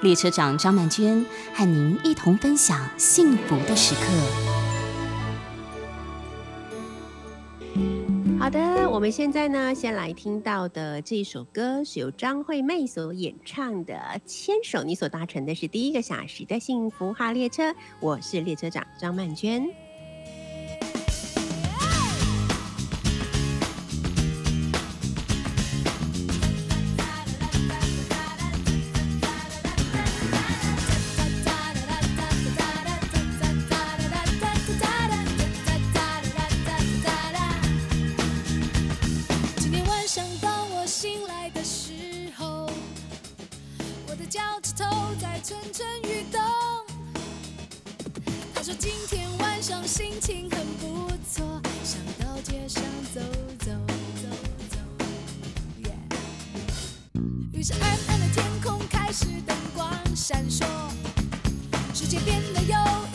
列车长张曼娟和您一同分享幸福的时刻。好的，我们现在呢，先来听到的这首歌是由张惠妹所演唱的《牵手》，你所搭乘的是第一个小时的幸福号列车，我是列车长张曼娟。于是暗暗的天空开始灯光闪烁世界变得有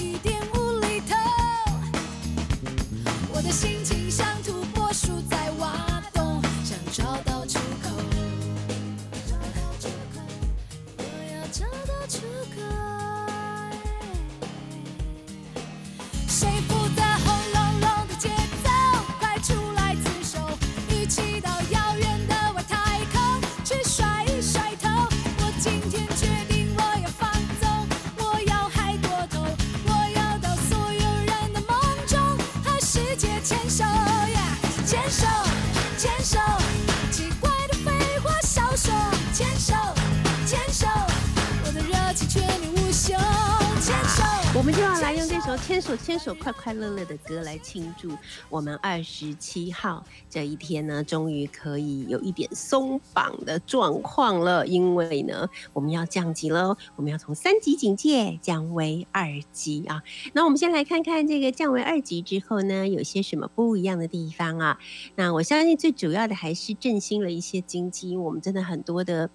乐乐的歌来庆祝我们二十七号这一天呢，终于可以有一点松绑的状况了。因为呢，我们要降级了，我们要从三级警戒降为二级啊。那我们先来看看这个降为二级之后呢，有些什么不一样的地方啊？那我相信最主要的还是振兴了一些经济，我们真的很多的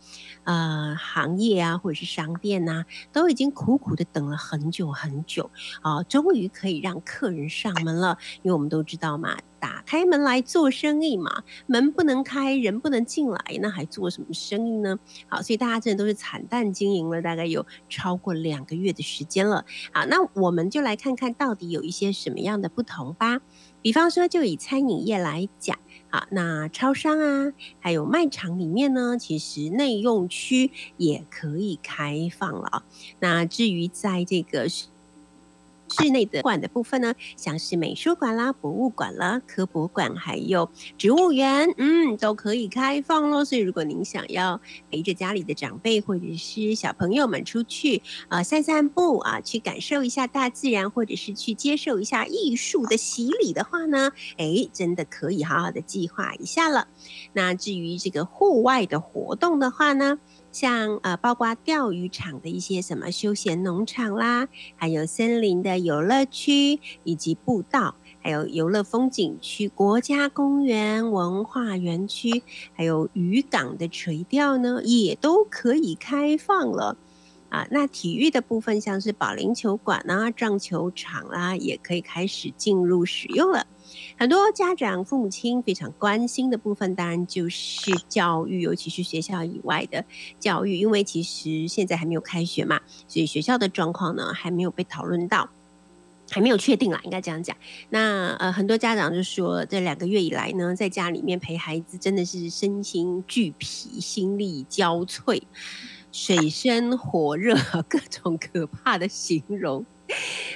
呃行业啊，或者是商店呐，都已经苦苦的等了很久很久啊。终于可以让客人上门了，因为我们都知道嘛，打开门来做生意嘛，门不能开，人不能进来，那还做什么生意呢？好，所以大家真的都是惨淡经营了，大概有超过两个月的时间了。好，那我们就来看看到底有一些什么样的不同吧。比方说，就以餐饮业来讲，好，那超商啊，还有卖场里面呢，其实内用区也可以开放了。那至于在这个。室内的馆的部分呢，像是美术馆啦、博物馆啦、科博馆，还有植物园，嗯，都可以开放喽。所以，如果您想要陪着家里的长辈或者是小朋友们出去啊散散步啊，去感受一下大自然，或者是去接受一下艺术的洗礼的话呢，哎，真的可以好好的计划一下了。那至于这个户外的活动的话呢？像呃，包括钓鱼场的一些什么休闲农场啦，还有森林的游乐区以及步道，还有游乐风景区、国家公园、文化园区，还有渔港的垂钓呢，也都可以开放了。啊，那体育的部分，像是保龄球馆啊、撞球场啦，也可以开始进入使用了。很多家长、父母亲非常关心的部分，当然就是教育，尤其是学校以外的教育。因为其实现在还没有开学嘛，所以学校的状况呢还没有被讨论到，还没有确定啦，应该这样讲。那呃，很多家长就说，这两个月以来呢，在家里面陪孩子，真的是身心俱疲，心力交瘁，水深火热，各种可怕的形容。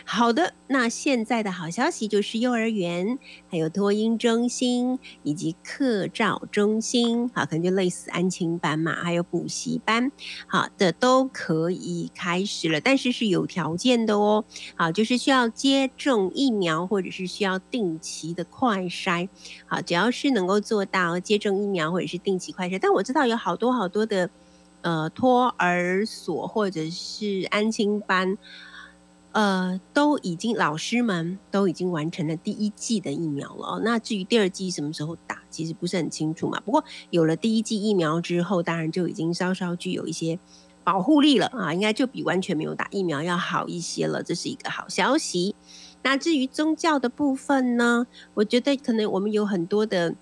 好的，那现在的好消息就是幼儿园、还有托婴中心以及课照中心，好，可能就类似安亲班嘛，还有补习班，好的都可以开始了，但是是有条件的哦，好，就是需要接种疫苗或者是需要定期的快筛，好，只要是能够做到接种疫苗或者是定期快筛，但我知道有好多好多的。呃托儿所或者是安亲班。呃，都已经老师们都已经完成了第一季的疫苗了。那至于第二季什么时候打，其实不是很清楚嘛。不过有了第一季疫苗之后，当然就已经稍稍具有一些保护力了啊，应该就比完全没有打疫苗要好一些了，这是一个好消息。那至于宗教的部分呢，我觉得可能我们有很多的。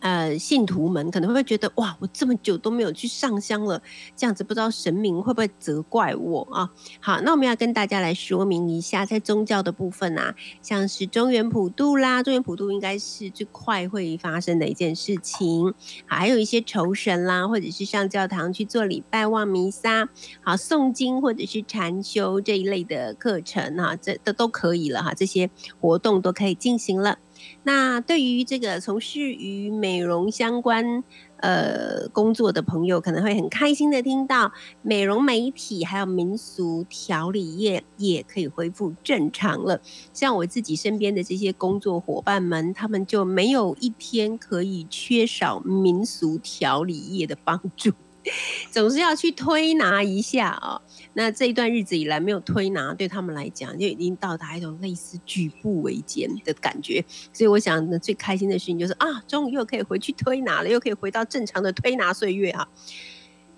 呃，信徒们可能会觉得，哇，我这么久都没有去上香了，这样子不知道神明会不会责怪我啊？好，那我们要跟大家来说明一下，在宗教的部分啊，像是中原普渡啦，中原普渡应该是最快会发生的一件事情。还有一些酬神啦，或者是上教堂去做礼拜、望弥撒，好，诵经或者是禅修这一类的课程哈，这都都可以了哈，这些活动都可以进行了。那对于这个从事与美容相关呃工作的朋友，可能会很开心的听到美容美体还有民俗调理业也可以恢复正常了。像我自己身边的这些工作伙伴们，他们就没有一天可以缺少民俗调理业的帮助。总是要去推拿一下啊！那这一段日子以来没有推拿，对他们来讲就已经到达一种类似举步维艰的感觉。所以我想，呢，最开心的事情就是啊，终于又可以回去推拿了，又可以回到正常的推拿岁月啊！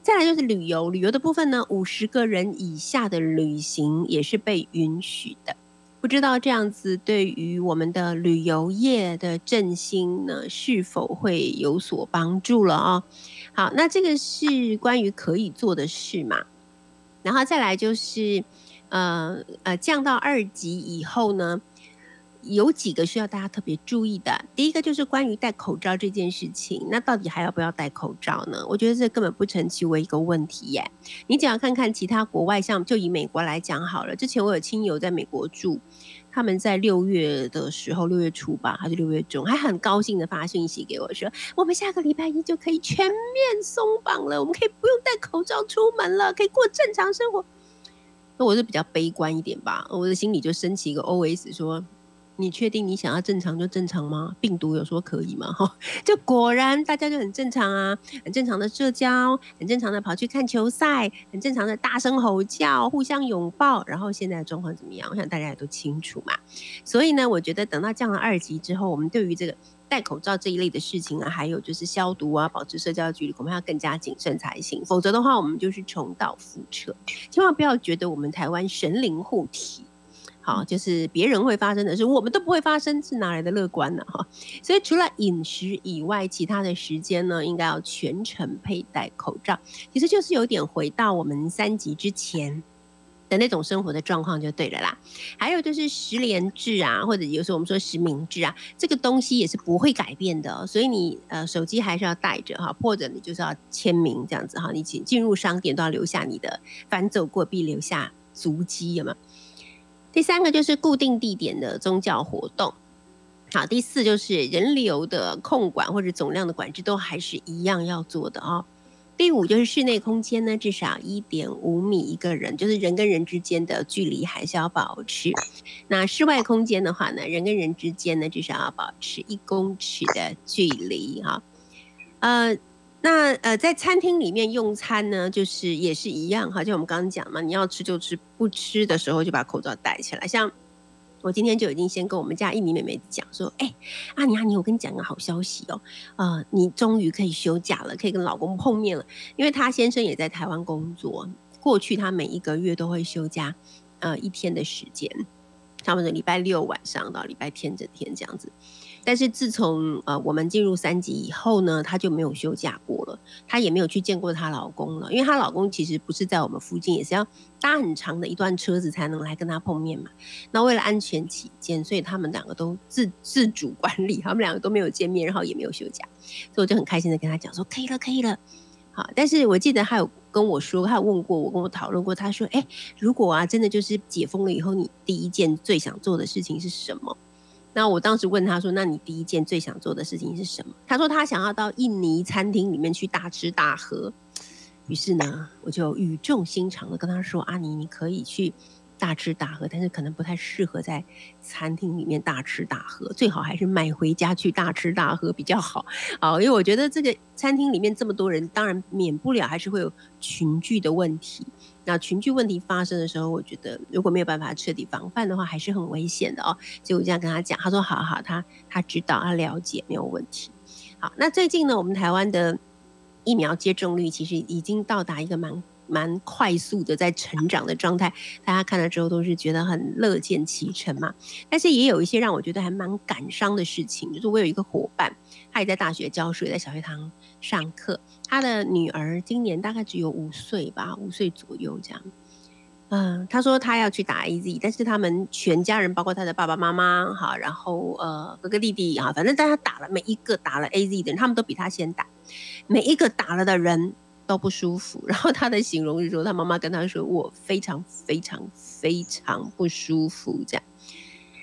再来就是旅游，旅游的部分呢，五十个人以下的旅行也是被允许的。不知道这样子对于我们的旅游业的振兴呢，是否会有所帮助了啊？好，那这个是关于可以做的事嘛？然后再来就是，呃呃，降到二级以后呢？有几个需要大家特别注意的。第一个就是关于戴口罩这件事情，那到底还要不要戴口罩呢？我觉得这根本不成其为一个问题耶。你只要看看其他国外，像就以美国来讲好了。之前我有亲友在美国住，他们在六月的时候，六月初吧，还是六月中，还很高兴的发信息给我说，我们下个礼拜一就可以全面松绑了，我们可以不用戴口罩出门了，可以过正常生活。那我是比较悲观一点吧，我的心里就升起一个 OS 说。你确定你想要正常就正常吗？病毒有说可以吗？哈，就果然大家就很正常啊，很正常的社交，很正常的跑去看球赛，很正常的大声吼叫，互相拥抱。然后现在的状况怎么样？我想大家也都清楚嘛。所以呢，我觉得等到降了二级之后，我们对于这个戴口罩这一类的事情啊，还有就是消毒啊，保持社交距离，我们要更加谨慎才行。否则的话，我们就是重蹈覆辙。千万不要觉得我们台湾神灵护体。好，就是别人会发生的事，我们都不会发生，是哪来的乐观呢？哈，所以除了饮食以外，其他的时间呢，应该要全程佩戴口罩。其实就是有点回到我们三级之前的那种生活的状况就对了啦。还有就是十连制啊，或者有时候我们说实名制啊，这个东西也是不会改变的。所以你呃手机还是要带着哈，或者你就是要签名这样子哈，你进进入商店都要留下你的反走过必留下足迹，有没有？第三个就是固定地点的宗教活动，好，第四就是人流的控管或者总量的管制都还是一样要做的哦。第五就是室内空间呢，至少一点五米一个人，就是人跟人之间的距离还是要保持。那室外空间的话呢，人跟人之间呢，至少要保持一公尺的距离哈，呃。那呃，在餐厅里面用餐呢，就是也是一样哈，就我们刚刚讲嘛，你要吃就吃，不吃的时候就把口罩戴起来。像我今天就已经先跟我们家印尼妹妹讲说，哎，阿尼阿尼，我跟你讲个好消息哦，呃，你终于可以休假了，可以跟老公碰面了，因为他先生也在台湾工作，过去他每一个月都会休假，呃，一天的时间，差不多礼拜六晚上到礼拜天整天这样子。但是自从呃我们进入三级以后呢，她就没有休假过了，她也没有去见过她老公了，因为她老公其实不是在我们附近，也是要搭很长的一段车子才能来跟她碰面嘛。那为了安全起见，所以他们两个都自 自主管理，他们两个都没有见面，然后也没有休假，所以我就很开心的跟她讲说可以了，可以了。好，但是我记得他有跟我说，他有问过我，跟我讨论过，他说，哎，如果啊真的就是解封了以后，你第一件最想做的事情是什么？那我当时问他说：“那你第一件最想做的事情是什么？”他说：“他想要到印尼餐厅里面去大吃大喝。”于是呢，我就语重心长的跟他说：“阿尼，你可以去大吃大喝，但是可能不太适合在餐厅里面大吃大喝，最好还是买回家去大吃大喝比较好。啊，因为我觉得这个餐厅里面这么多人，当然免不了还是会有群聚的问题。那群聚问题发生的时候，我觉得如果没有办法彻底防范的话，还是很危险的哦。所以我这样跟他讲，他说好好，他他知道，他了解，没有问题。好，那最近呢，我们台湾的疫苗接种率其实已经到达一个蛮蛮快速的在成长的状态，大家看了之后都是觉得很乐见其成嘛。但是也有一些让我觉得还蛮感伤的事情，就是我有一个伙伴，他也在大学教书，在小学堂上课，他的女儿今年大概只有五岁吧，五岁左右这样。嗯，他说他要去打 A Z，但是他们全家人，包括他的爸爸妈妈，哈，然后呃哥哥弟弟，哈，反正大家打了每一个打了 A Z 的人，他们都比他先打，每一个打了的人都不舒服。然后他的形容是说，他妈妈跟他说，我非常非常非常不舒服，这样。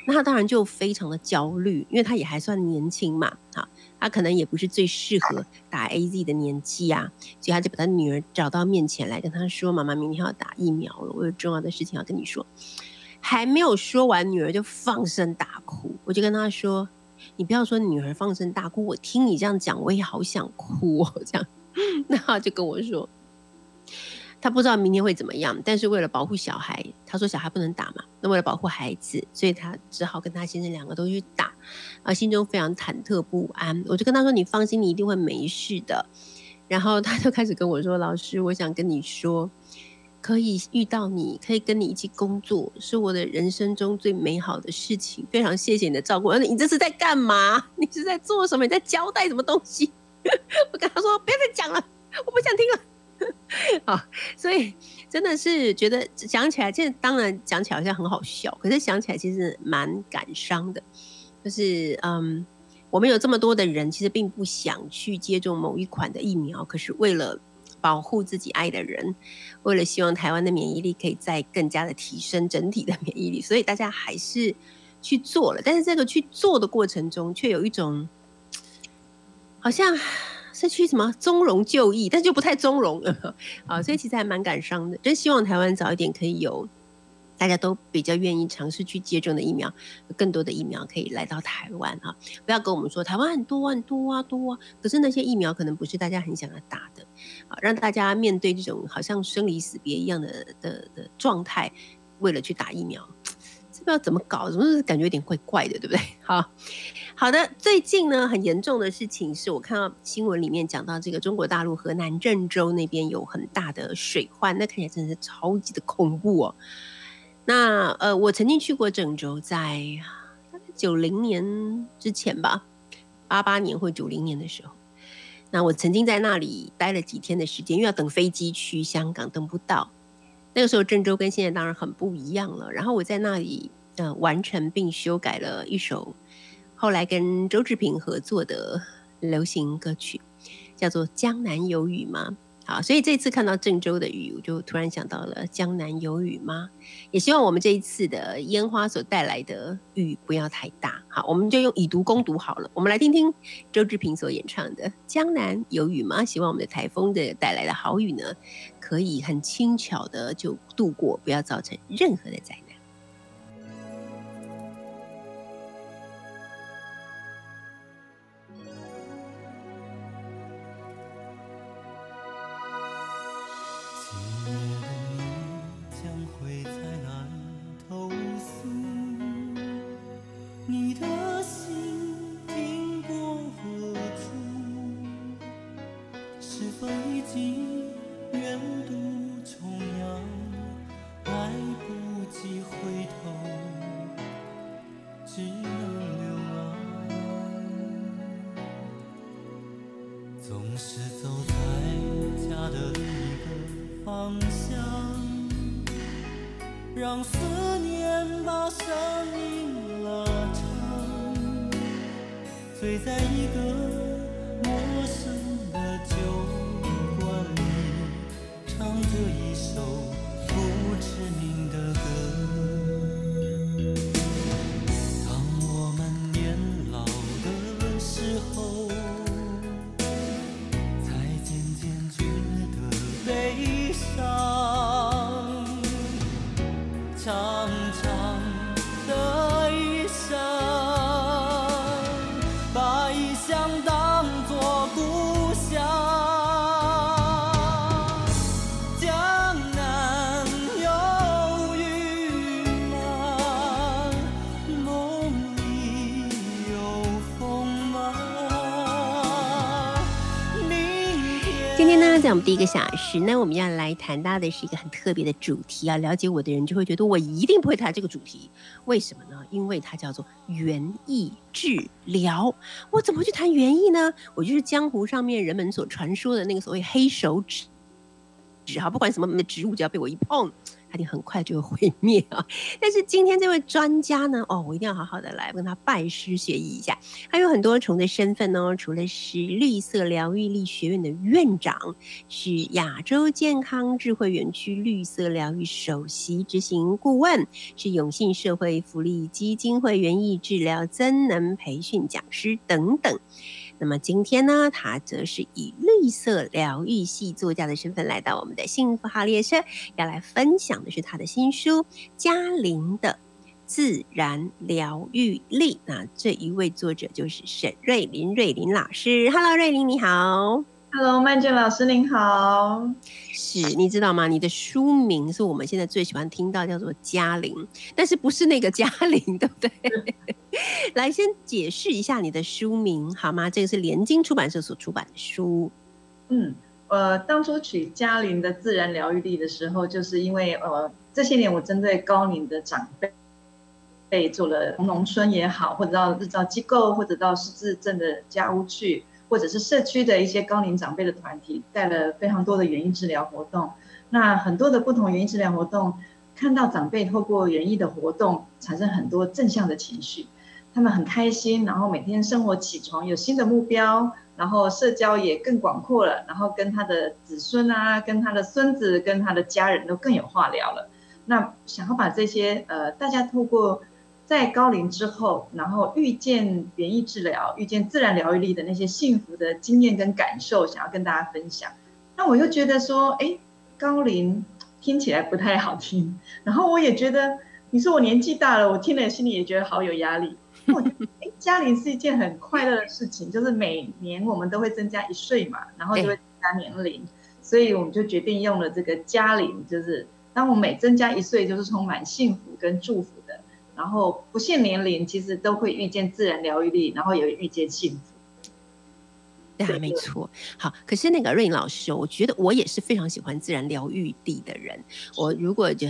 那他当然就非常的焦虑，因为他也还算年轻嘛，哈，他可能也不是最适合打 A Z 的年纪啊，所以他就把他女儿找到面前来跟他说：“妈妈，明天要打疫苗了，我有重要的事情要跟你说。”还没有说完，女儿就放声大哭。我就跟他说：“你不要说女儿放声大哭，我听你这样讲，我也好想哭哦。”这样，那他就跟我说。他不知道明天会怎么样，但是为了保护小孩，他说小孩不能打嘛。那为了保护孩子，所以他只好跟他先生两个都去打，啊，心中非常忐忑不安。我就跟他说：“你放心，你一定会没事的。”然后他就开始跟我说：“老师，我想跟你说，可以遇到你，可以跟你一起工作，是我的人生中最美好的事情。非常谢谢你的照顾。你这是在干嘛？你是在做什么？你在交代什么东西？” 我跟他说：“不要再讲了，我不想听了。”啊，所以真的是觉得讲起来，现在当然讲起来好像很好笑，可是想起来其实蛮感伤的。就是嗯，我们有这么多的人，其实并不想去接种某一款的疫苗，可是为了保护自己爱的人，为了希望台湾的免疫力可以再更加的提升整体的免疫力，所以大家还是去做了。但是这个去做的过程中，却有一种好像。是去什么中容就义，但就不太中容啊，所以其实还蛮感伤的。真希望台湾早一点可以有大家都比较愿意尝试去接种的疫苗，更多的疫苗可以来到台湾啊！不要跟我们说台湾很多很多啊多啊，可是那些疫苗可能不是大家很想要打的啊，让大家面对这种好像生离死别一样的的的状态，为了去打疫苗。不知道怎么搞，怎么感觉有点怪怪的，对不对？好好的，最近呢，很严重的事情是我看到新闻里面讲到，这个中国大陆河南郑州那边有很大的水患，那看起来真的是超级的恐怖哦。那呃，我曾经去过郑州，在九零年之前吧，八八年或九零年的时候，那我曾经在那里待了几天的时间，因为要等飞机去香港，等不到。那个时候郑州跟现在当然很不一样了。然后我在那里。嗯，完成并修改了一首后来跟周志平合作的流行歌曲，叫做《江南有雨吗》。好，所以这次看到郑州的雨，我就突然想到了《江南有雨吗》。也希望我们这一次的烟花所带来的雨不要太大。好，我们就用以毒攻毒好了。我们来听听周志平所演唱的《江南有雨吗》。希望我们的台风的带来的好雨呢，可以很轻巧的就度过，不要造成任何的灾。那我们第一个小时那，我们要来谈到的是一个很特别的主题啊。了解我的人就会觉得我一定不会谈这个主题，为什么呢？因为它叫做园艺治疗。我怎么去谈园艺呢？我就是江湖上面人们所传说的那个所谓黑手指，指哈，不管什么植物，只要被我一碰。它定很快就会毁灭啊！但是今天这位专家呢，哦，我一定要好好的来跟他拜师学艺一下。他有很多重的身份哦，除了是绿色疗愈力学院的院长，是亚洲健康智慧园区绿色疗愈首席执行顾问，是永信社会福利基金会园艺治疗增能培训讲师等等。那么今天呢，他则是以绿色疗愈系作家的身份来到我们的幸福号列车，要来分享的是他的新书《嘉玲的自然疗愈力》。那这一位作者就是沈瑞林，瑞林老师。Hello，瑞林你好。Hello，曼娟老师您好。是，你知道吗？你的书名是我们现在最喜欢听到，叫做“嘉玲”，但是不是那个嘉玲，对不对？来，先解释一下你的书名好吗？这个是联经出版社所出版的书。嗯，呃，当初取“嘉玲的自然疗愈力”的时候，就是因为呃，这些年我针对高龄的长辈，被做了农村也好，或者到日照机构，或者到失智症的家屋去。或者是社区的一些高龄长辈的团体带了非常多的园艺治疗活动，那很多的不同园艺治疗活动，看到长辈透过园艺的活动产生很多正向的情绪，他们很开心，然后每天生活起床有新的目标，然后社交也更广阔了，然后跟他的子孙啊，跟他的孙子，跟他的家人都更有话聊了。那想要把这些呃，大家透过。在高龄之后，然后遇见免疫治疗、遇见自然疗愈力的那些幸福的经验跟感受，想要跟大家分享。那我又觉得说，哎，高龄听起来不太好听。然后我也觉得，你说我年纪大了，我听了心里也觉得好有压力。我觉得，哎，嘉龄是一件很快乐的事情，就是每年我们都会增加一岁嘛，然后就会增加年龄，所以我们就决定用了这个嘉龄，就是当我每增加一岁，就是充满幸福跟祝福。然后不限年龄，其实都会遇见自然疗愈力，然后也遇见幸福。对，没错。好，可是那个瑞颖老师，我觉得我也是非常喜欢自然疗愈地的人。我如果就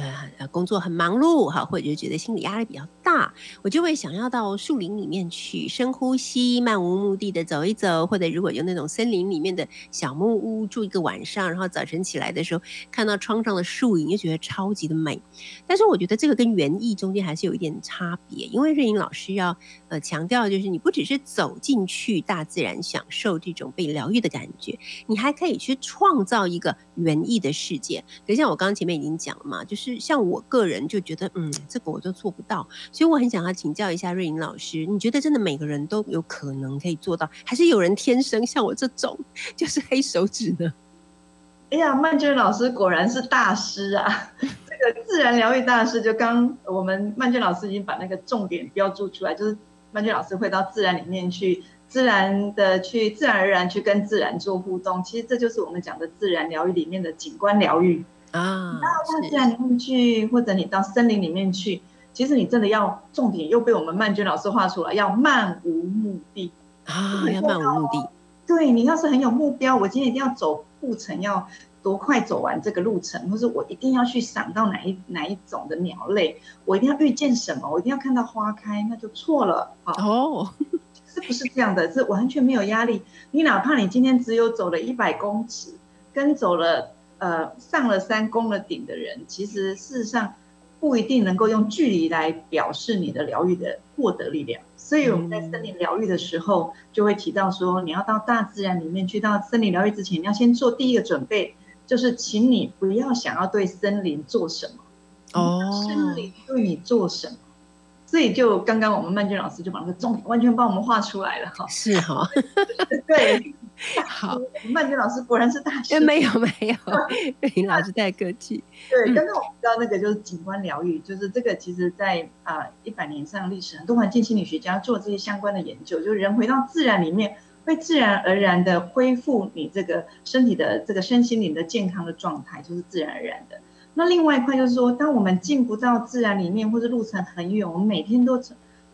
工作很忙碌哈，或者觉得心理压力比较大，我就会想要到树林里面去深呼吸，漫无目的的走一走，或者如果有那种森林里面的小木屋住一个晚上，然后早晨起来的时候看到窗上的树影，就觉得超级的美。但是我觉得这个跟园艺中间还是有一点差别，因为瑞颖老师要呃强调，就是你不只是走进去大自然享受这。种被疗愈的感觉，你还可以去创造一个园艺的世界。可像我刚刚前面已经讲了嘛，就是像我个人就觉得，嗯，这个我都做不到，所以我很想要请教一下瑞颖老师，你觉得真的每个人都有可能可以做到，还是有人天生像我这种就是黑手指呢？哎呀，曼娟老师果然是大师啊！这个自然疗愈大师，就刚我们曼娟老师已经把那个重点标注出来，就是曼娟老师会到自然里面去。自然的去，自然而然去跟自然做互动，其实这就是我们讲的自然疗愈里面的景观疗愈啊。到大自然里面去，或者你到森林里面去，其实你真的要重点又被我们曼娟老师画出来，要漫无目的啊，要漫无目的。对你要是很有目标，我今天一定要走步程，要多快走完这个路程，或是我一定要去赏到哪一哪一种的鸟类，我一定要遇见什么，我一定要看到花开，那就错了哦。是不是这样的？是完全没有压力。你哪怕你今天只有走了一百公尺，跟走了呃上了山攻了顶的人，其实事实上不一定能够用距离来表示你的疗愈的获得力量。所以我们在森林疗愈的时候，就会提到说，你要到大自然里面去，到森林疗愈之前，你要先做第一个准备，就是请你不要想要对森林做什么，哦，森林对你做什么。所以就刚刚我们曼娟老师就把那个重点完全帮我们画出来了哈，是哈，对，好，曼娟老师果然是大师，没有没有，林 老师太客气。对，刚刚我们知道那个就是景观疗愈，就是这个其实在啊一百年上历史，很多环境心理学家做这些相关的研究，就是人回到自然里面，会自然而然的恢复你这个身体的这个身心灵的健康的状态，就是自然而然的。那另外一块就是说，当我们进不到自然里面，或者路程很远，我们每天都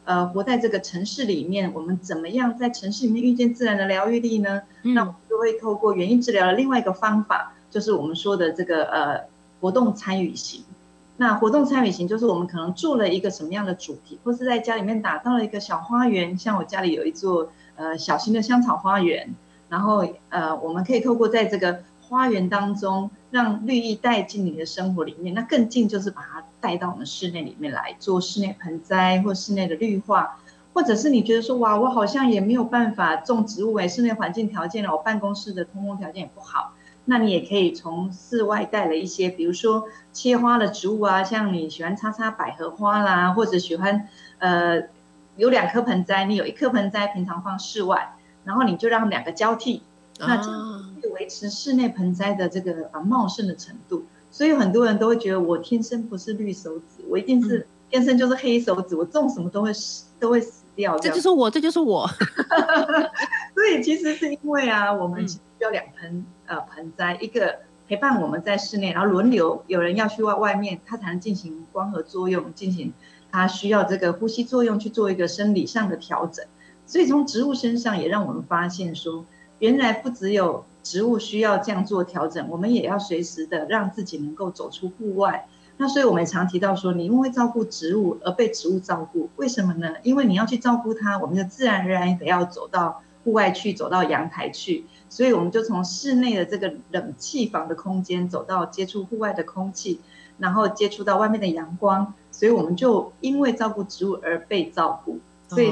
呃活在这个城市里面，我们怎么样在城市里面遇见自然的疗愈力呢？那我们就会透过园艺治疗的另外一个方法，就是我们说的这个呃活动参与型。那活动参与型就是我们可能做了一个什么样的主题，或是在家里面打造了一个小花园，像我家里有一座呃小型的香草花园，然后呃我们可以透过在这个花园当中，让绿意带进你的生活里面。那更近就是把它带到我们室内里面来做室内盆栽或室内的绿化，或者是你觉得说哇，我好像也没有办法种植物诶，室内环境条件了，我办公室的通风条件也不好。那你也可以从室外带了一些，比如说切花的植物啊，像你喜欢插插百合花啦，或者喜欢呃有两颗盆栽，你有一颗盆栽平常放室外，然后你就让两个交替，那这样可以维持室内盆栽的这个啊茂盛的程度。所以很多人都会觉得我天生不是绿手指，我一定是天生就是黑手指，我种什么都会死都会死掉。这就是我，这就是我。所以其实是因为啊，我们需要两盆。呃，盆栽一个陪伴我们在室内，然后轮流有人要去外外面，它才能进行光合作用，进行它需要这个呼吸作用去做一个生理上的调整。所以从植物身上也让我们发现说，原来不只有植物需要这样做调整，我们也要随时的让自己能够走出户外。那所以我们常提到说，你因为照顾植物而被植物照顾，为什么呢？因为你要去照顾它，我们就自然而然得要走到户外去，走到阳台去。所以我们就从室内的这个冷气房的空间走到接触户外的空气，然后接触到外面的阳光，所以我们就因为照顾植物而被照顾。所以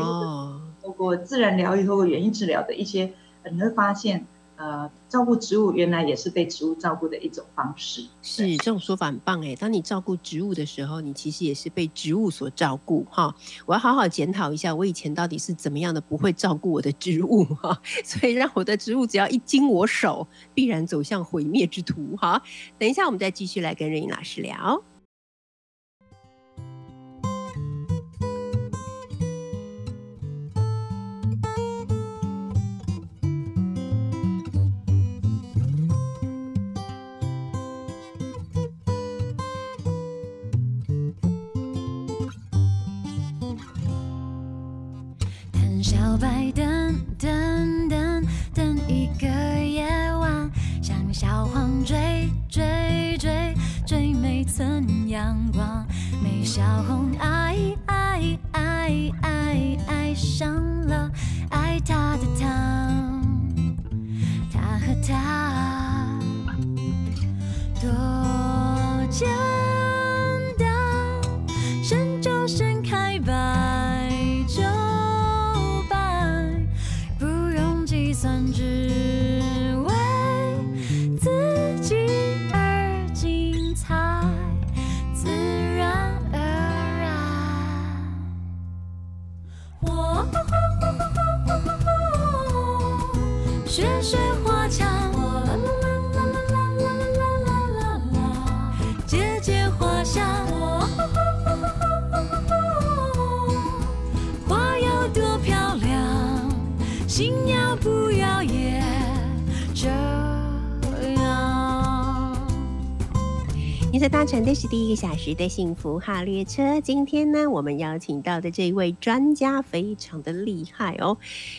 透过自然疗愈，透过园艺治疗的一些，你会发现。呃，照顾植物原来也是被植物照顾的一种方式。是这种说法很棒哎！当你照顾植物的时候，你其实也是被植物所照顾哈。我要好好检讨一下，我以前到底是怎么样的不会照顾我的植物哈，所以让我的植物只要一经我手，必然走向毁灭之途哈。等一下，我们再继续来跟任颖老师聊。白等等等等一个夜晚，像小黄追追追追每寸阳光，美小红爱爱爱爱爱上了爱他的他，他和他谢谢。在搭乘的是第一个小时的幸福号列车。今天呢，我们邀请到的这位专家非常的厉害哦。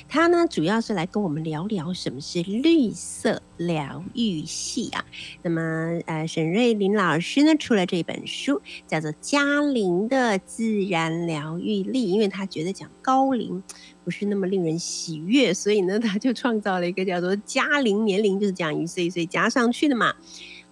他呢，主要是来跟我们聊聊什么是绿色疗愈系啊。那么，呃，沈瑞林老师呢，出了这本书，叫做《嘉玲的自然疗愈力》，因为他觉得讲高龄不是那么令人喜悦，所以呢，他就创造了一个叫做“嘉龄年龄”，就是讲一岁一岁加上去的嘛。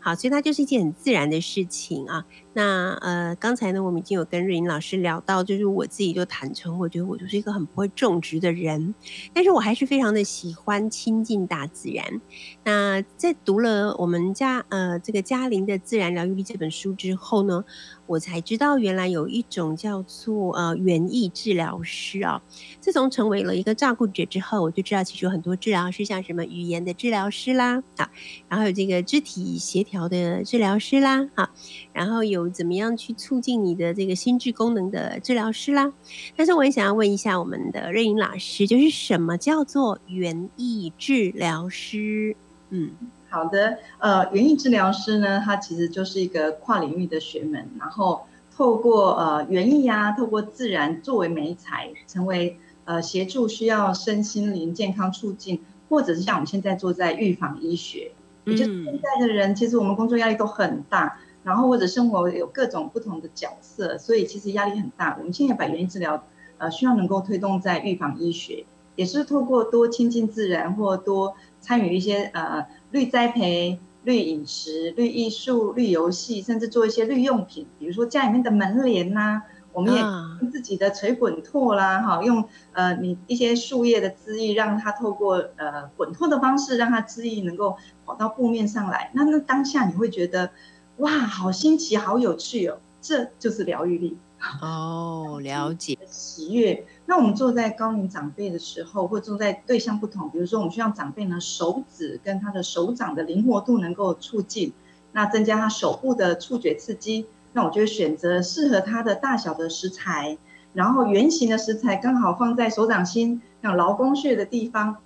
好，所以它就是一件很自然的事情啊。那呃，刚才呢，我们已经有跟瑞英老师聊到，就是我自己就坦诚，我觉得我就是一个很不会种植的人，但是我还是非常的喜欢亲近大自然。那在读了我们家呃这个嘉玲的自然疗愈力这本书之后呢，我才知道原来有一种叫做呃园艺治疗师啊。自从成为了一个照顾者之后，我就知道其实有很多治疗师，像什么语言的治疗师啦啊，然后有这个肢体协调的治疗师啦啊，然后有。怎么样去促进你的这个心智功能的治疗师啦？但是我也想要问一下我们的瑞英老师，就是什么叫做园艺治疗师？嗯，好的，呃，园艺治疗师呢，它其实就是一个跨领域的学门，然后透过呃园艺啊，透过自然作为媒材，成为呃协助需要身心灵健康促进，或者是像我们现在做在预防医学，也就是现在的人其实我们工作压力都很大，然后或者生活有各种不同的角色，所以其实压力很大。我们现在把园艺治疗呃需要能够推动在预防医学，也是透过多亲近自然或多参与一些呃绿栽培。绿饮食、绿艺术、绿游戏，甚至做一些绿用品，比如说家里面的门帘呐，我们也用自己的锤滚拓啦，哈，用呃你一些树叶的枝叶，让它透过呃滚拓的方式，让它枝叶能够跑到布面上来。那那当下你会觉得，哇，好新奇，好有趣哦，这就是疗愈力。哦，了解。喜悦。那我们坐在高龄长辈的时候，或坐在对象不同，比如说我们需要长辈呢手指跟他的手掌的灵活度能够促进，那增加他手部的触觉刺激，那我就会选择适合他的大小的食材，然后圆形的食材刚好放在手掌心像劳宫穴的地方。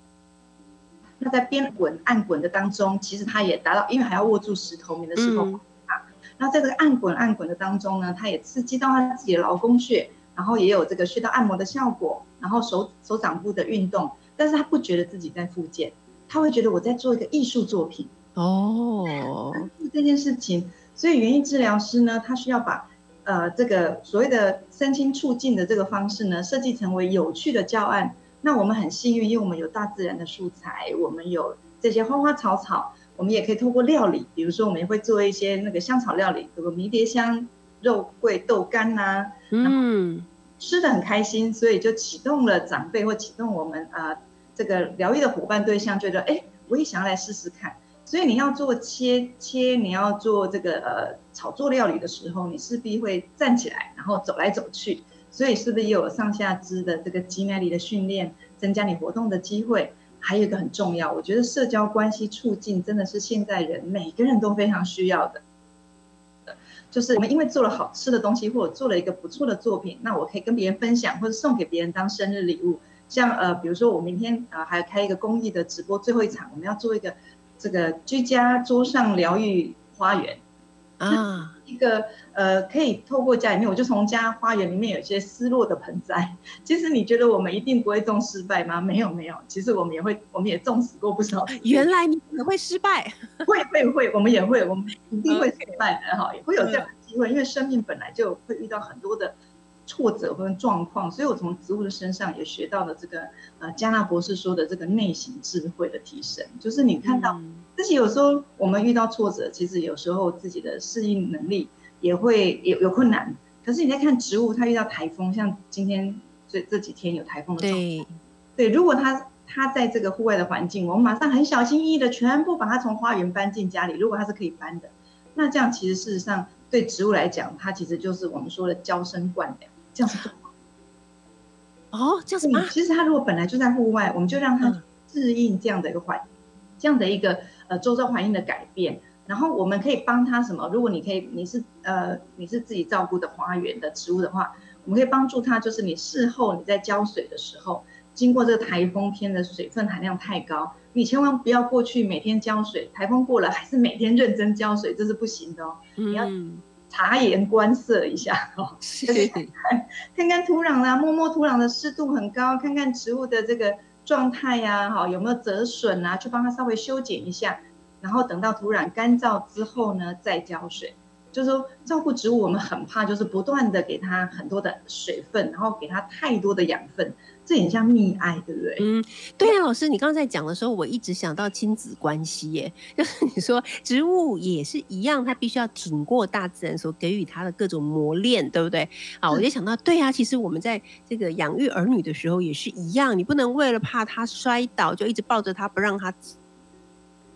那在边滚按滚的当中，其实他也达到，因为还要握住石头，免得石头那在这个按滚按滚的当中呢，它也刺激到他自己的劳宫穴，然后也有这个穴道按摩的效果，然后手手掌部的运动，但是他不觉得自己在复健，他会觉得我在做一个艺术作品哦，这件事情，所以园艺治疗师呢，他需要把呃这个所谓的身心促进的这个方式呢，设计成为有趣的教案。那我们很幸运，因为我们有大自然的素材，我们有这些花花草草。我们也可以透过料理，比如说我们也会做一些那个香草料理，比如迷迭香、肉桂、豆干呐，嗯，吃的很开心，所以就启动了长辈或启动我们啊这个疗愈的伙伴对象，觉得哎，我也想要来试试看。所以你要做切切，你要做这个呃炒作料理的时候，你势必会站起来，然后走来走去，所以是不是也有上下肢的这个肌耐力的训练，增加你活动的机会？还有一个很重要，我觉得社交关系促进真的是现在人每个人都非常需要的。就是我们因为做了好吃的东西，或者做了一个不错的作品，那我可以跟别人分享，或者送给别人当生日礼物。像呃，比如说我明天啊，还要开一个公益的直播，最后一场我们要做一个这个居家桌上疗愈花园啊。一个呃，可以透过家里面，我就从家花园里面有一些失落的盆栽。其实你觉得我们一定不会种失败吗？没有没有，其实我们也会，我们也种死过不少。原来你也会失败？会会会，我们也会，我们一定会失败的哈，也会有这样的机会，因为生命本来就会遇到很多的。挫折跟状况，所以我从植物的身上也学到了这个呃加纳博士说的这个内省智慧的提升，就是你看到自己有时候我们遇到挫折，其实有时候自己的适应能力也会有有困难。可是你在看植物，它遇到台风，像今天这这几天有台风的状况，对，如果它它在这个户外的环境，我们马上很小心翼翼的全部把它从花园搬进家里，如果它是可以搬的，那这样其实事实上对植物来讲，它其实就是我们说的娇生惯养。这样子哦，这样子吗？其实他如果本来就在户外，我们就让他适应这样的一个环，这样的一个呃周遭环境的改变。然后我们可以帮他什么？如果你可以，你是呃你是自己照顾的花园的植物的话，我们可以帮助他，就是你事后你在浇水的时候，经过这个台风天的水分含量太高，你千万不要过去每天浇水，台风过了还是每天认真浇水，这是不行的哦。你要。察言观色一下哦，看看看土壤啦，摸摸土壤的湿度很高，看看植物的这个状态呀，哈有没有折损啊，去帮它稍微修剪一下，然后等到土壤干燥之后呢，再浇水。就是说，照顾植物，我们很怕就是不断的给它很多的水分，然后给它太多的养分。这很像溺爱，对不对？嗯，对啊，老师，你刚才讲的时候，我一直想到亲子关系耶，就是你说植物也是一样，它必须要挺过大自然所给予它的各种磨练，对不对？啊，我就想到，对啊，其实我们在这个养育儿女的时候也是一样，你不能为了怕他摔倒，就一直抱着他不让他。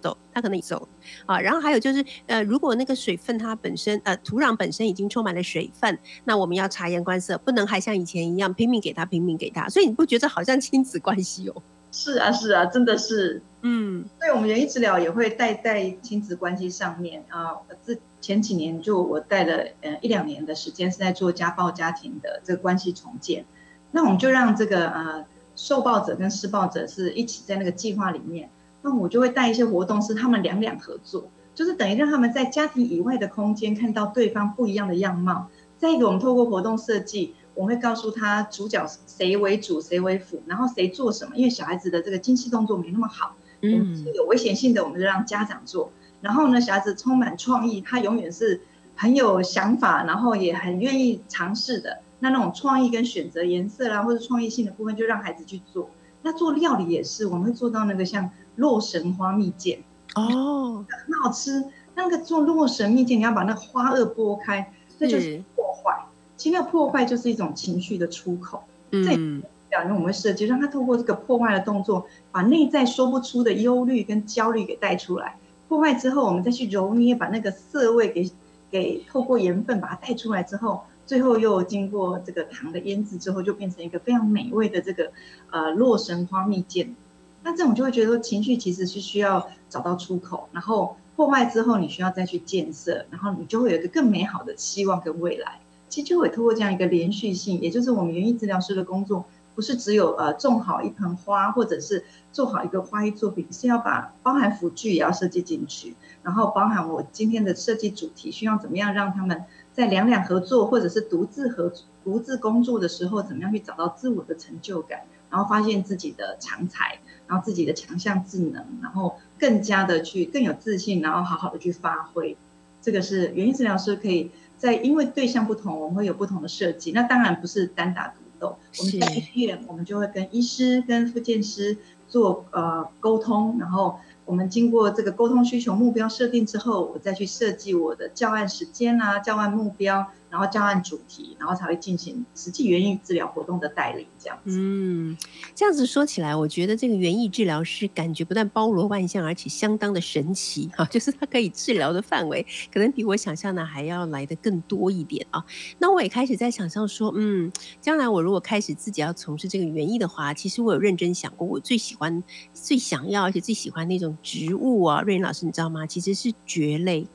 走，它可能走啊。然后还有就是，呃，如果那个水分它本身，呃，土壤本身已经充满了水分，那我们要察言观色，不能还像以前一样拼命给它，拼命给它。所以你不觉得好像亲子关系哦？是啊，是啊，真的是。嗯，对我们园艺治疗也会带在亲子关系上面啊。这前几年就我带了呃一两年的时间是在做家暴家庭的这个关系重建。那我们就让这个呃受暴者跟施暴者是一起在那个计划里面。那我就会带一些活动，是他们两两合作，就是等于让他们在家庭以外的空间看到对方不一样的样貌，再一个，我们透过活动设计，我会告诉他主角谁为主，谁为辅，然后谁做什么。因为小孩子的这个精细动作没那么好，嗯，有危险性的，我们就让家长做。然后呢，小孩子充满创意，他永远是很有想法，然后也很愿意尝试的。那那种创意跟选择颜色啦，或者创意性的部分，就让孩子去做。那做料理也是，我们会做到那个像洛神花蜜饯哦，很好吃。那个做洛神蜜饯，你要把那花萼剥开，那就是破坏。其实那破坏就是一种情绪的出口。嗯，表面我们会设计让他透过这个破坏的动作，把内在说不出的忧虑跟焦虑给带出来。破坏之后，我们再去揉捏，把那个涩味给给透过盐分把它带出来之后。最后又经过这个糖的腌制之后，就变成一个非常美味的这个呃洛神花蜜饯。那这种就会觉得说情绪其实是需要找到出口，然后破坏之后你需要再去建设，然后你就会有一个更美好的希望跟未来。其实就会透过这样一个连续性，也就是我们园艺治疗师的工作，不是只有呃种好一盆花或者是做好一个花艺作品，是要把包含辅具也要设计进去，然后包含我今天的设计主题需要怎么样让他们。在两两合作，或者是独自合独自工作的时候，怎么样去找到自我的成就感，然后发现自己的长才，然后自己的强项智能，然后更加的去更有自信，然后好好的去发挥。这个是园艺治疗师可以在，因为对象不同，我们会有不同的设计。那当然不是单打独斗，我们在医院，我们就会跟医师、跟复健师做呃沟通，然后。我们经过这个沟通需求目标设定之后，我再去设计我的教案时间啊、教案目标。然后教案主题，然后才会进行实际园艺治疗活动的带领，这样子。嗯，这样子说起来，我觉得这个园艺治疗师感觉不但包罗万象，而且相当的神奇哈。就是它可以治疗的范围，可能比我想象的还要来的更多一点啊。那我也开始在想象说，嗯，将来我如果开始自己要从事这个园艺的话，其实我有认真想过，我最喜欢、最想要，而且最喜欢那种植物啊。瑞云老师，你知道吗？其实是蕨类。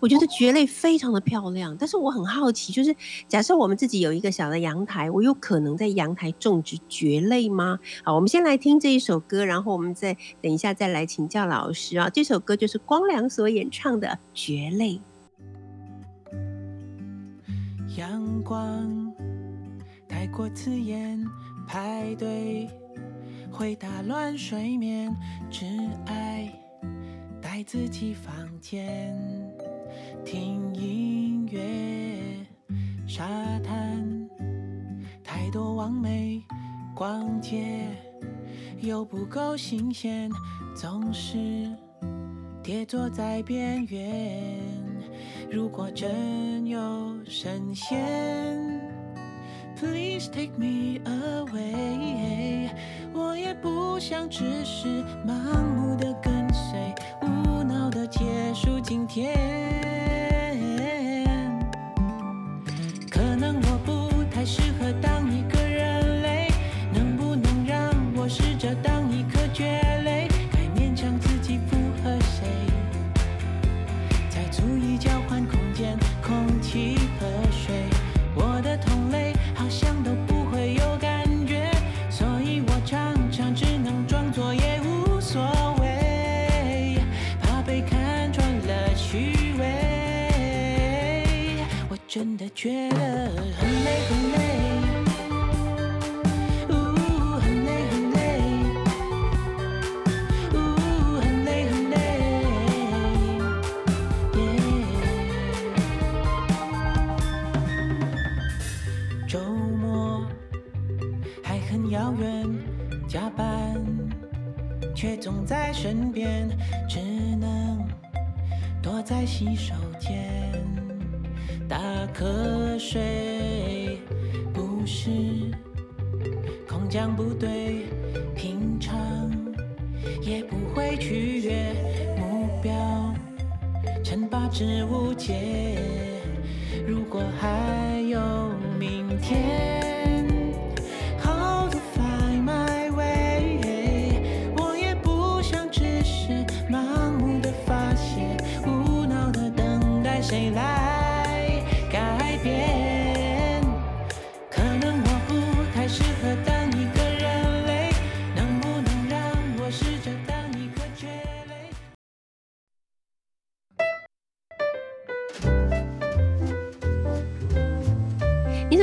我觉得蕨类非常的漂亮，但是我很好奇，就是假设我们自己有一个小的阳台，我有可能在阳台种植蕨类吗？好，我们先来听这一首歌，然后我们再等一下再来请教老师啊。这首歌就是光良所演唱的《蕨类》。阳光太过刺眼，排队会打乱睡眠，只爱在自己房间。听音乐，沙滩，太多完美，逛街又不够新鲜，总是跌坐在边缘。如果真有神仙，Please take me away，我也不想只是盲目的跟随，闹的结束今天。可能我不太适合当一个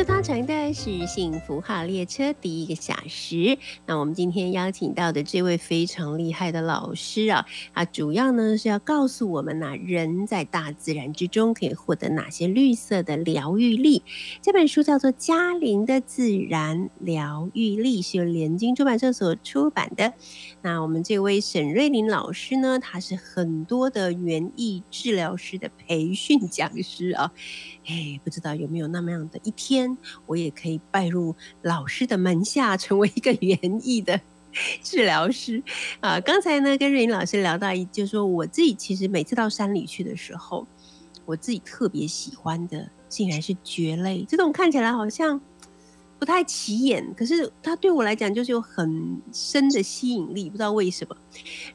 搭乘的是幸福号列车第一个小时。那我们今天邀请到的这位非常厉害的老师啊，他主要呢是要告诉我们呐，人在大自然之中可以获得哪些绿色的疗愈力。这本书叫做《嘉玲的自然疗愈力》，是由联经出版社所出版的。那我们这位沈瑞玲老师呢，他是很多的园艺治疗师的培训讲师啊。哎，不知道有没有那么样的一天，我也可以拜入老师的门下，成为一个园艺的 治疗师啊！刚才呢，跟瑞云老师聊到一，就是说我自己其实每次到山里去的时候，我自己特别喜欢的，竟然是蕨类。这种看起来好像不太起眼，可是它对我来讲就是有很深的吸引力，不知道为什么。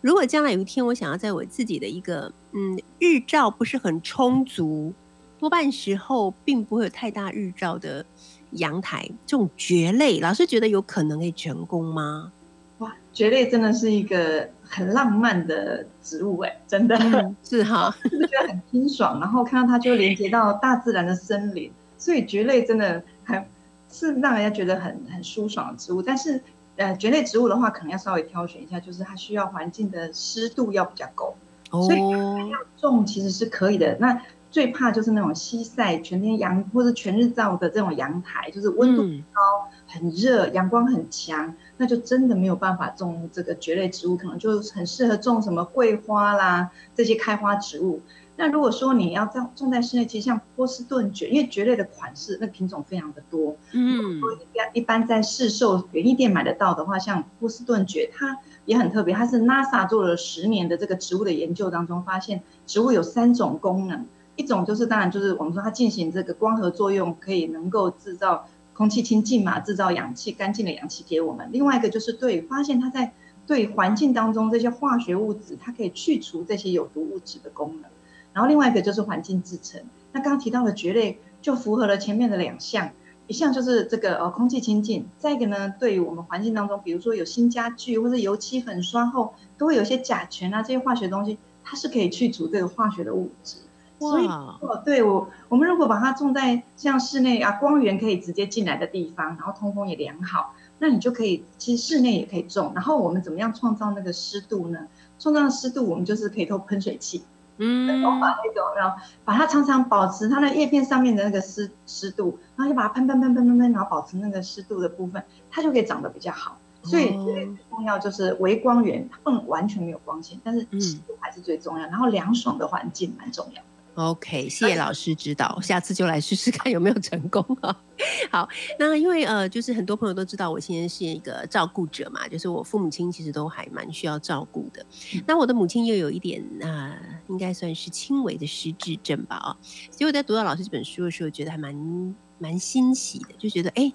如果将来有一天，我想要在我自己的一个嗯日照不是很充足。多半时候并不会有太大日照的阳台，这种蕨类，老师觉得有可能可以成功吗？哇，蕨类真的是一个很浪漫的植物哎，真的 是哈，就觉得很清爽，然后看到它就连接到大自然的森林，所以蕨类真的还是让人家觉得很很舒爽的植物。但是呃，蕨类植物的话，可能要稍微挑选一下，就是它需要环境的湿度要比较够，所以要种其实是可以的。那最怕就是那种西晒全天阳或者全日照的这种阳台，就是温度高、很热、阳光很强，那就真的没有办法种这个蕨类植物，可能就很适合种什么桂花啦这些开花植物。那如果说你要种种在室内，其实像波士顿蕨，因为蕨类的款式那品种非常的多，嗯，一般在市售园艺店买得到的话，像波士顿蕨，它也很特别，它是 NASA 做了十年的这个植物的研究当中发现，植物有三种功能。一种就是，当然就是我们说它进行这个光合作用，可以能够制造空气清净嘛，制造氧气干净的氧气给我们。另外一个就是对发现它在对环境当中这些化学物质，它可以去除这些有毒物质的功能。然后另外一个就是环境制成。那刚刚提到的蕨类就符合了前面的两项，一项就是这个呃空气清净，再一个呢，对于我们环境当中，比如说有新家具或者油漆粉刷后，都会有一些甲醛啊这些化学东西，它是可以去除这个化学的物质。所以，哦，对我，我们如果把它种在像室内啊，光源可以直接进来的地方，然后通风也良好，那你就可以，其实室内也可以种。然后我们怎么样创造那个湿度呢？创造湿度，我们就是可以透喷水器，嗯，然后把那种，然后把它常常保持它的叶片上面的那个湿湿度，然后就把它喷喷喷喷喷喷，然后保持那个湿度的部分，它就可以长得比较好。所以最重要就是微光源，它不能完全没有光线，但是湿度还是最重要。然后凉爽的环境蛮重要。OK，谢谢老师指导，下次就来试试看有没有成功啊。好，那因为呃，就是很多朋友都知道我现在是一个照顾者嘛，就是我父母亲其实都还蛮需要照顾的。那我的母亲又有一点啊，应该算是轻微的失智症吧啊。所以我在读到老师这本书的时候，觉得还蛮蛮欣喜的，就觉得哎。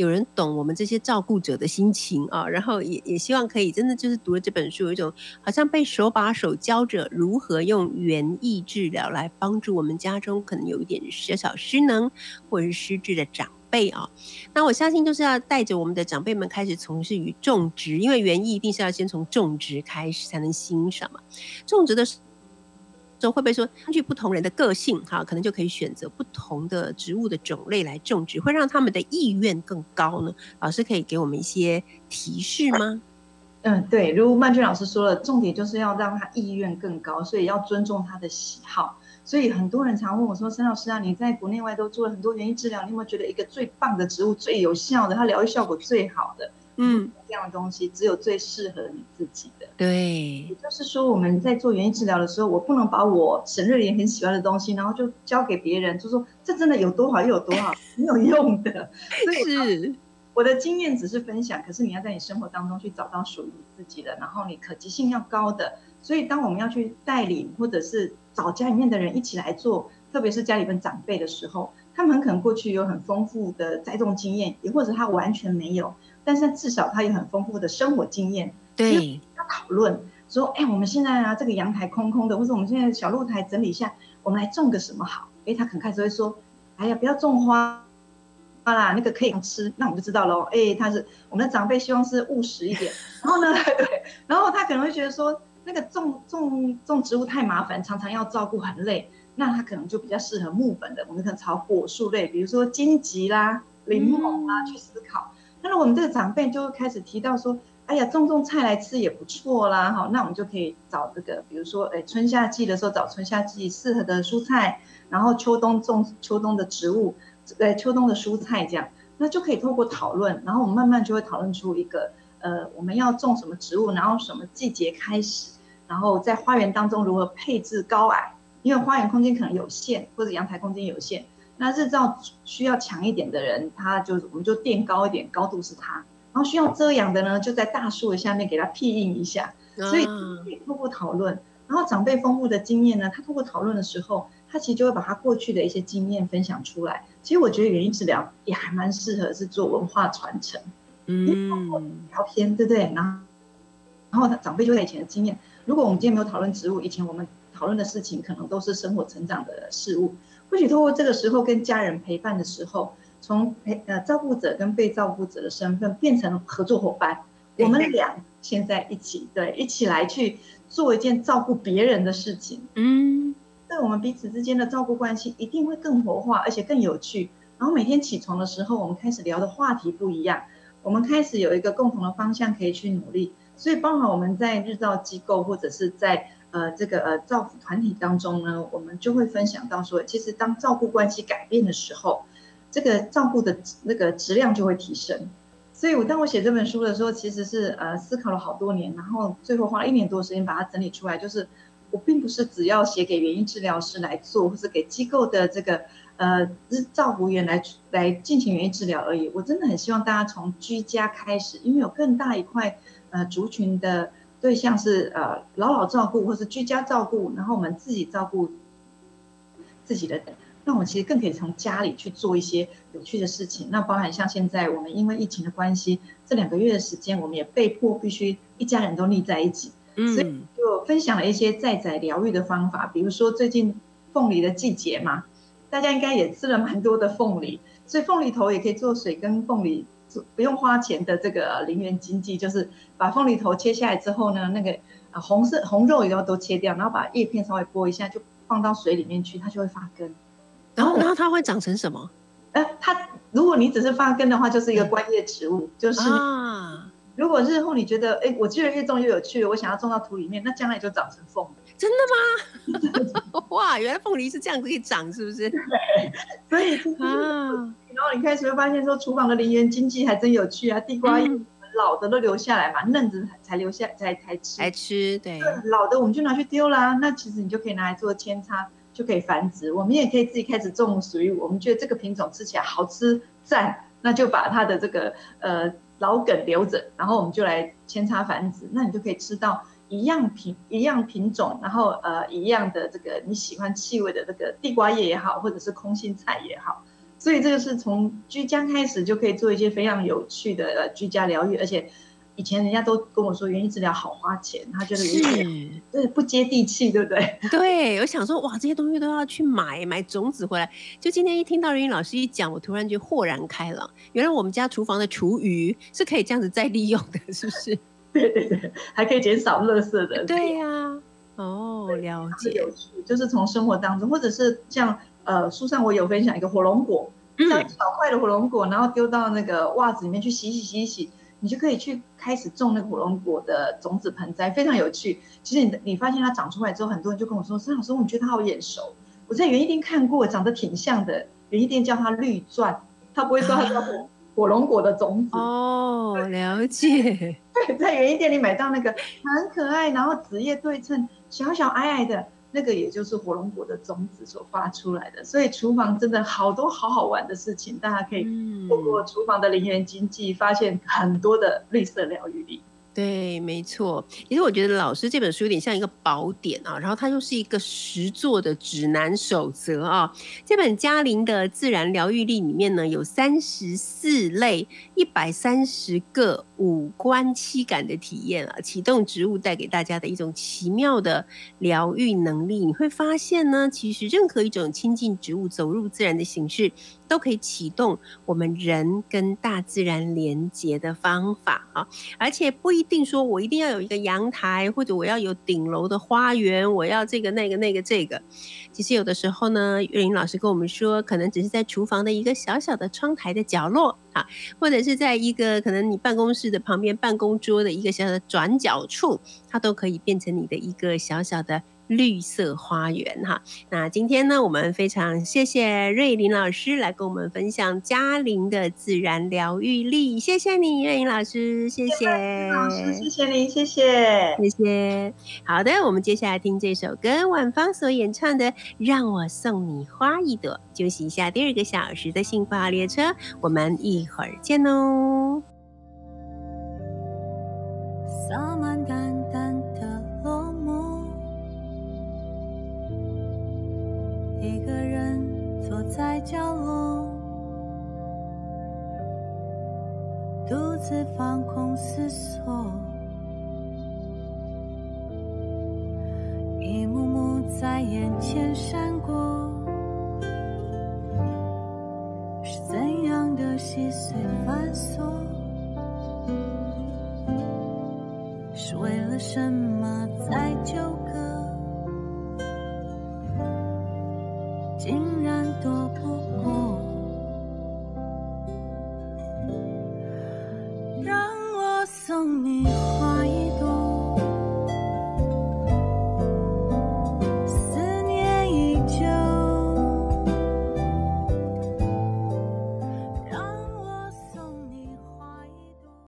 有人懂我们这些照顾者的心情啊，然后也也希望可以真的就是读了这本书，有一种好像被手把手教着如何用园艺治疗来帮助我们家中可能有一点小小失能或者是失智的长辈啊。那我相信就是要带着我们的长辈们开始从事于种植，因为园艺一定是要先从种植开始才能欣赏嘛。种植的。就会不会说根据不同人的个性，哈，可能就可以选择不同的植物的种类来种植，会让他们的意愿更高呢？老师可以给我们一些提示吗？嗯，对，如曼娟老师说了，重点就是要让他意愿更高，所以要尊重他的喜好。所以很多人常问我说：“沈老师啊，你在国内外都做了很多园艺治疗，你有没有觉得一个最棒的植物、最有效的，它疗愈效果最好的？”嗯，这样的东西只有最适合你自己的。对，也就是说，我们在做园艺治疗的时候，我不能把我沈瑞莲很喜欢的东西，然后就交给别人，就说这真的有多好又有多好，没有用的。是，我的经验只是分享，可是你要在你生活当中去找到属于自己的，然后你可及性要高的。所以，当我们要去带领或者是找家里面的人一起来做，特别是家里面长辈的时候，他们很可能过去有很丰富的栽种经验，也或者他完全没有。但是至少他有很丰富的生活经验，对，要讨论说，哎，我们现在啊，这个阳台空空的，或者我们现在小露台整理一下，我们来种个什么好？哎，他可能开始会说，哎呀，不要种花，花啦，那个可以吃，那我们就知道喽。哎，他是我们的长辈，希望是务实一点。然后呢，对，然后他可能会觉得说，那个种种种植物太麻烦，常常要照顾，很累。那他可能就比较适合木本的，我们可能炒果树类，比如说荆棘啦。柠檬啊去思考。那我们这个长辈就会开始提到说，哎呀，种种菜来吃也不错啦，哈，那我们就可以找这个，比如说，哎，春夏季的时候找春夏季适合的蔬菜，然后秋冬种秋冬的植物，呃，秋冬的蔬菜这样，那就可以透过讨论，然后我们慢慢就会讨论出一个，呃，我们要种什么植物，然后什么季节开始，然后在花园当中如何配置高矮，因为花园空间可能有限，或者阳台空间有限。那日照需要强一点的人，他就我们就垫高一点，高度是他。然后需要遮阳的呢，就在大树的下面给它庇荫一下。所以可以透过讨论，然后长辈丰富的经验呢，他通过讨论的时候，他其实就会把他过去的一些经验分享出来。其实我觉得园艺治疗也还蛮适合是做文化传承，嗯，聊天对不对？然后，然后他长辈就在以前的经验。如果我们今天没有讨论植物，以前我们讨论的事情可能都是生活成长的事物。或许通过这个时候跟家人陪伴的时候，从陪呃照顾者跟被照顾者的身份变成合作伙伴，我们俩现在一起对一起来去做一件照顾别人的事情，嗯，对我们彼此之间的照顾关系一定会更活化，而且更有趣。然后每天起床的时候，我们开始聊的话题不一样，我们开始有一个共同的方向可以去努力。所以，包含我们在日照机构或者是在。呃，这个呃，照顾团体当中呢，我们就会分享到说，其实当照顾关系改变的时候，这个照顾的那个质量就会提升。所以，我当我写这本书的时候，其实是呃思考了好多年，然后最后花了一年多时间把它整理出来。就是我并不是只要写给园艺治疗师来做，或是给机构的这个呃照顾员来来进行园艺治疗而已。我真的很希望大家从居家开始，因为有更大一块呃族群的。对象是呃老老照顾或是居家照顾，然后我们自己照顾自己的，那我们其实更可以从家里去做一些有趣的事情。那包含像现在我们因为疫情的关系，这两个月的时间，我们也被迫必须一家人都腻在一起，嗯所以就分享了一些在宅疗愈的方法。比如说最近凤梨的季节嘛，大家应该也吃了蛮多的凤梨，所以凤梨头也可以做水跟凤梨。不用花钱的这个零元经济，就是把凤梨头切下来之后呢，那个啊红色红肉也要都切掉，然后把叶片稍微剥一下，就放到水里面去，它就会发根。然后，然后它会长成什么？呃，它如果你只是发根的话，就是一个观叶植物。就是啊，如果日后你觉得，哎，我觉得越种越有趣，我想要种到土里面，那将来就长成凤梨。真的吗？哇，原来凤梨是这样子可以长，是不是？对，所以啊。然后你开始会发现说，厨房的零元经济还真有趣啊！地瓜老的都留下来嘛，嫩子才留下才才吃。才吃，对。老的我们就拿去丢啦，那其实你就可以拿来做扦插，就可以繁殖。我们也可以自己开始种属于我们觉得这个品种吃起来好吃赞，那就把它的这个呃老梗留着，然后我们就来扦插繁殖，那你就可以吃到一样品一样品种，然后呃一样的这个你喜欢气味的这个地瓜叶也好，或者是空心菜也好。所以这个是从居家开始就可以做一些非常有趣的呃居家疗愈，而且以前人家都跟我说园艺治疗好花钱，他觉得是，对不接地气，对不对？对，我想说哇，这些东西都要去买买种子回来。就今天一听到园艺老师一讲，我突然就豁然开朗，原来我们家厨房的厨余是可以这样子再利用的，是不是？对对对，还可以减少垃圾的。对呀，哦，了解，有趣，就是从生活当中，或者是像。呃，书上我有分享一个火龙果，像小块的火龙果，然后丢到那个袜子里面去洗洗洗洗，你就可以去开始种那个火龙果的种子盆栽，非常有趣。其实你你发现它长出来之后，很多人就跟我说：“孙老师，我觉得它好眼熟，我在园艺店看过，长得挺像的。园艺店叫它绿钻，它不会说它叫火 火龙果的种子。”哦，了解。对，在园艺店里买到那个很可爱，然后紫叶对称，小小矮矮的。那个也就是火龙果的种子所发出来的，所以厨房真的好多好好玩的事情，大家可以透过厨房的零元经济，发现很多的绿色疗愈力。对，没错。其实我觉得老师这本书有点像一个宝典啊，然后它又是一个实作的指南守则啊。这本嘉玲的自然疗愈力里面呢，有三十四类、一百三十个五官七感的体验啊，启动植物带给大家的一种奇妙的疗愈能力。你会发现呢，其实任何一种亲近植物、走入自然的形式。都可以启动我们人跟大自然连接的方法啊。而且不一定说我一定要有一个阳台，或者我要有顶楼的花园，我要这个那个那个这个。其实有的时候呢，岳林老师跟我们说，可能只是在厨房的一个小小的窗台的角落啊，或者是在一个可能你办公室的旁边办公桌的一个小小的转角处，它都可以变成你的一个小小的。绿色花园哈，那今天呢，我们非常谢谢瑞林老师来跟我们分享嘉玲的自然疗愈力，谢谢你，瑞林老师，谢谢老师，谢谢您，谢谢，谢谢。好的，我们接下来听这首歌，晚芳所演唱的《让我送你花一朵》，休息一下，第二个小时的幸福号列车，我们一会儿见哦。一在角落，独自放空思索，一幕幕在眼前闪过，是怎样的细碎繁琐？是为了什么在纠葛？